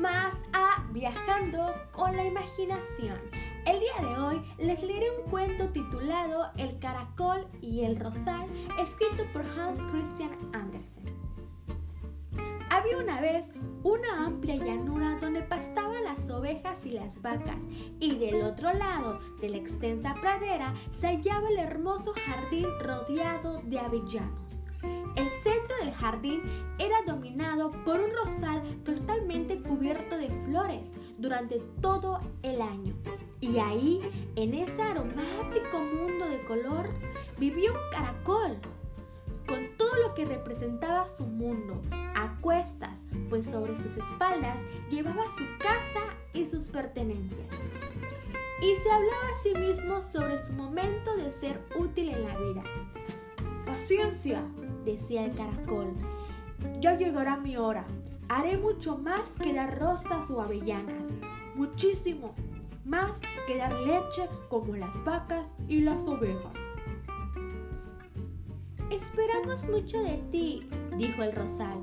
más a Viajando con la Imaginación. El día de hoy les leeré un cuento titulado El caracol y el rosal, escrito por Hans Christian Andersen. Había una vez una amplia llanura donde pastaban las ovejas y las vacas, y del otro lado de la extensa pradera se hallaba el hermoso jardín rodeado de avellanos. El centro del jardín era dominado por un rosal totalmente cubierto de flores durante todo el año. Y ahí, en ese aromático mundo de color, vivía un caracol, con todo lo que representaba su mundo, a cuestas, pues sobre sus espaldas llevaba su casa y sus pertenencias. Y se hablaba a sí mismo sobre su momento de ser útil en la vida. Paciencia, decía el caracol. Ya llegará mi hora. Haré mucho más que dar rosas o avellanas. Muchísimo más que dar leche como las vacas y las ovejas. Esperamos mucho de ti, dijo el rosal.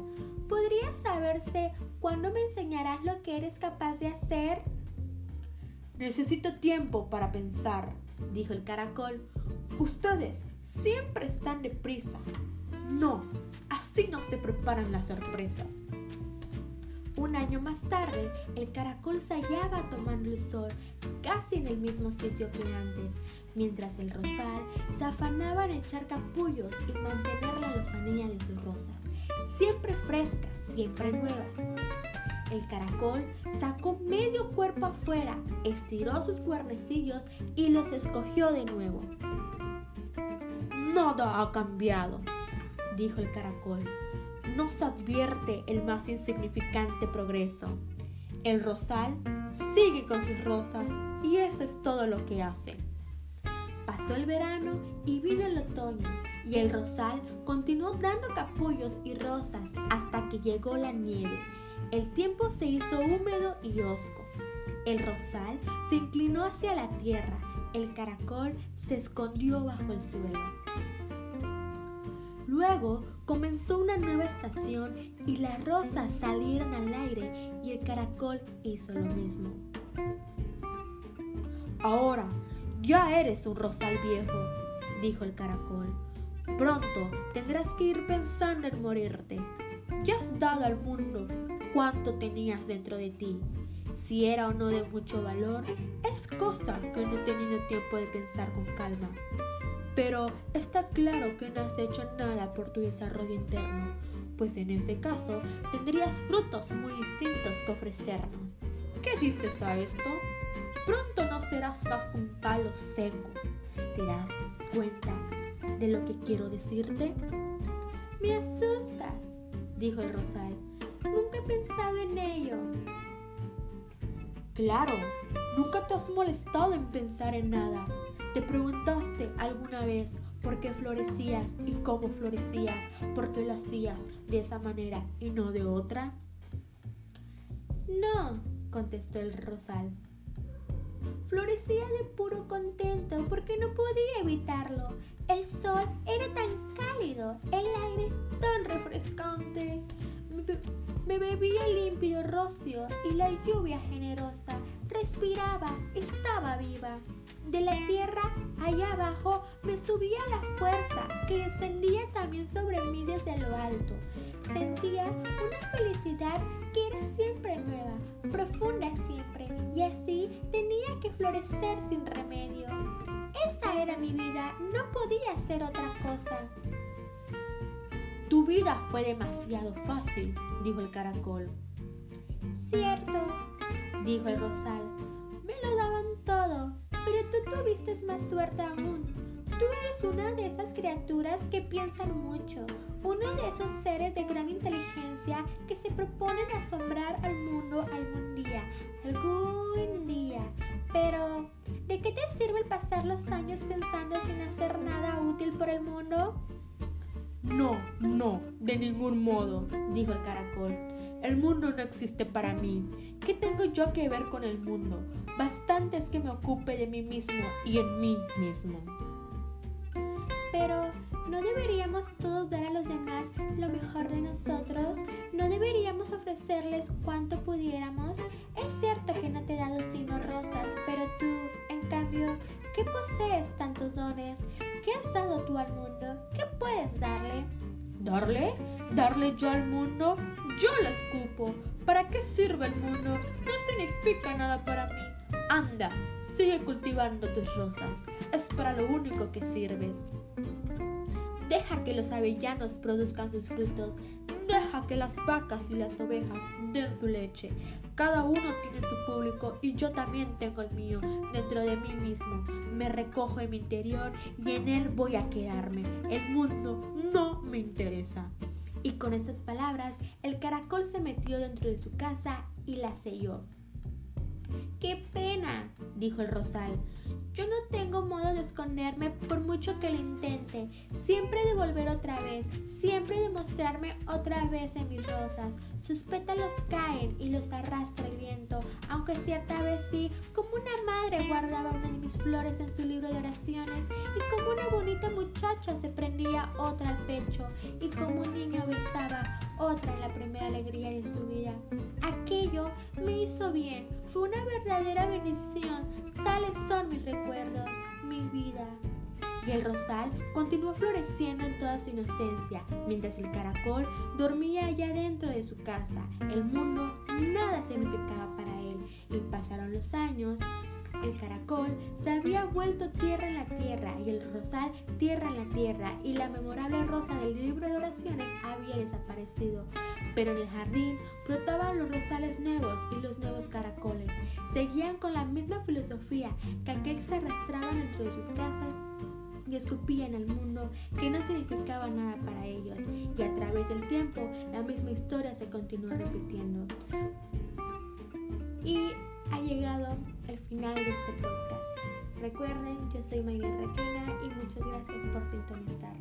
¿Podría saberse cuándo me enseñarás lo que eres capaz de hacer? Necesito tiempo para pensar, dijo el caracol. Ustedes siempre están deprisa. No, así no se preparan las sorpresas. Un año más tarde, el caracol se hallaba tomando el sol casi en el mismo sitio que antes, mientras el rosal se afanaba en echar capullos y mantener la lozanía de sus rosas, siempre frescas, siempre nuevas. El caracol sacó medio cuerpo afuera, estiró sus cuernecillos y los escogió de nuevo. Nada ha cambiado, dijo el caracol. No se advierte el más insignificante progreso. El rosal sigue con sus rosas y eso es todo lo que hace. Pasó el verano y vino el otoño y el rosal continuó dando capullos y rosas hasta que llegó la nieve. El tiempo se hizo húmedo y hosco. El rosal se inclinó hacia la tierra. El caracol se escondió bajo el suelo. Luego comenzó una nueva estación y las rosas salieron al aire y el caracol hizo lo mismo. Ahora, ya eres un rosal viejo, dijo el caracol. Pronto tendrás que ir pensando en morirte. Ya has dado al mundo cuanto tenías dentro de ti. Si era o no de mucho valor, es cosa que no he tenido tiempo de pensar con calma pero está claro que no has hecho nada por tu desarrollo interno, pues en ese caso tendrías frutos muy distintos que ofrecernos. ¿Qué dices a esto? Pronto no serás más un palo seco. ¿Te das cuenta de lo que quiero decirte? Me asustas, dijo el rosal. Nunca he pensado en ello. Claro, nunca te has molestado en pensar en nada. ¿Te preguntaste alguna vez por qué florecías y cómo florecías? ¿Por qué lo hacías de esa manera y no de otra? No, contestó el rosal. Florecía de puro contento porque no podía evitarlo. El sol era tan cálido, el aire tan refrescante. Me bebía el límpido rocio y la lluvia generosa. Respiraba, estaba viva. De la tierra allá abajo me subía la fuerza que descendía también sobre mí desde lo alto. Sentía una felicidad que era siempre nueva, profunda siempre, y así tenía que florecer sin remedio. Esa era mi vida, no podía ser otra cosa. Tu vida fue demasiado fácil, dijo el caracol. Cierto, dijo el rosal. Tú tuviste más suerte aún. Tú eres una de esas criaturas que piensan mucho, uno de esos seres de gran inteligencia que se proponen asombrar al mundo algún día, algún día. Pero, ¿de qué te sirve el pasar los años pensando sin hacer nada útil por el mundo? No, no, de ningún modo, dijo el caracol. El mundo no existe para mí. ¿Qué tengo yo que ver con el mundo? Bastante es que me ocupe de mí mismo y en mí mismo. Pero, ¿No deberíamos todos dar a los demás lo mejor de nosotros? ¿No deberíamos ofrecerles cuanto pudiéramos? Es cierto que no te he dado sino rosas, pero tú, en cambio, ¿qué posees tantos dones? ¿Qué has dado tú al mundo? ¿Qué puedes darle? ¿Darle? ¿Darle yo al mundo? Yo lo escupo. ¿Para qué sirve el mundo? No significa nada para mí. Anda, sigue cultivando tus rosas. Es para lo único que sirves. Deja que los avellanos produzcan sus frutos. Deja que las vacas y las ovejas den su leche. Cada uno tiene su público y yo también tengo el mío dentro de mí mismo. Me recojo en mi interior y en él voy a quedarme. El mundo no interesa. Y con estas palabras, el caracol se metió dentro de su casa y la selló. ¡Qué pena! dijo el rosal. Yo no tengo modo de esconderme por mucho que lo intente. Siempre de volver otra vez, siempre de mostrarme otra vez en mis rosas. Sus pétalos caen y los arrastra el viento, aunque cierta vez vi como una madre guardaba una de mis flores en su libro de oraciones y como una bonita se prendía otra al pecho y como un niño besaba otra en la primera alegría de su vida. Aquello me hizo bien, fue una verdadera bendición. Tales son mis recuerdos, mi vida. Y el rosal continuó floreciendo en toda su inocencia, mientras el caracol dormía allá dentro de su casa. El mundo nada significaba para él, y pasaron los años, el caracol se había vuelto tierra en la tierra y el rosal tierra en la tierra y la memorable rosa del libro de oraciones había desaparecido. Pero en el jardín brotaban los rosales nuevos y los nuevos caracoles. Seguían con la misma filosofía que aquel se arrastraban dentro de sus casas y escupían al mundo que no significaba nada para ellos. Y a través del tiempo la misma historia se continuó repitiendo. Y ha llegado el de este podcast. Recuerden, yo soy Mayra Requena y muchas gracias por sintonizar.